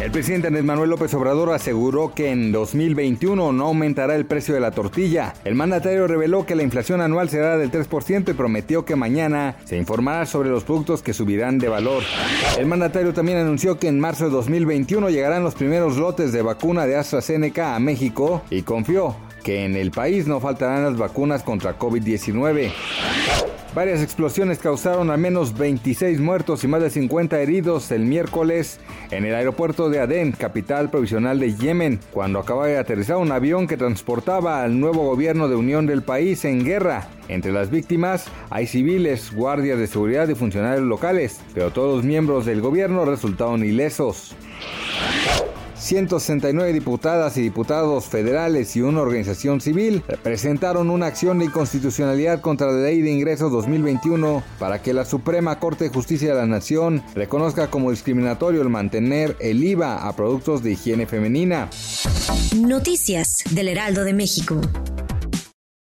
El presidente Andrés Manuel López Obrador aseguró que en 2021 no aumentará el precio de la tortilla. El mandatario reveló que la inflación anual será del 3% y prometió que mañana se informará sobre los productos que subirán de valor. El mandatario también anunció que en marzo de 2021 llegarán los primeros lotes de vacuna de AstraZeneca a México y confió en el país no faltarán las vacunas contra COVID-19. Varias explosiones causaron al menos 26 muertos y más de 50 heridos el miércoles en el aeropuerto de Adén, capital provisional de Yemen, cuando acababa de aterrizar un avión que transportaba al nuevo gobierno de unión del país en guerra. Entre las víctimas hay civiles, guardias de seguridad y funcionarios locales, pero todos los miembros del gobierno resultaron ilesos. 169 diputadas y diputados federales y una organización civil presentaron una acción de inconstitucionalidad contra la Ley de Ingresos 2021 para que la Suprema Corte de Justicia de la Nación reconozca como discriminatorio el mantener el IVA a productos de higiene femenina. Noticias del Heraldo de México.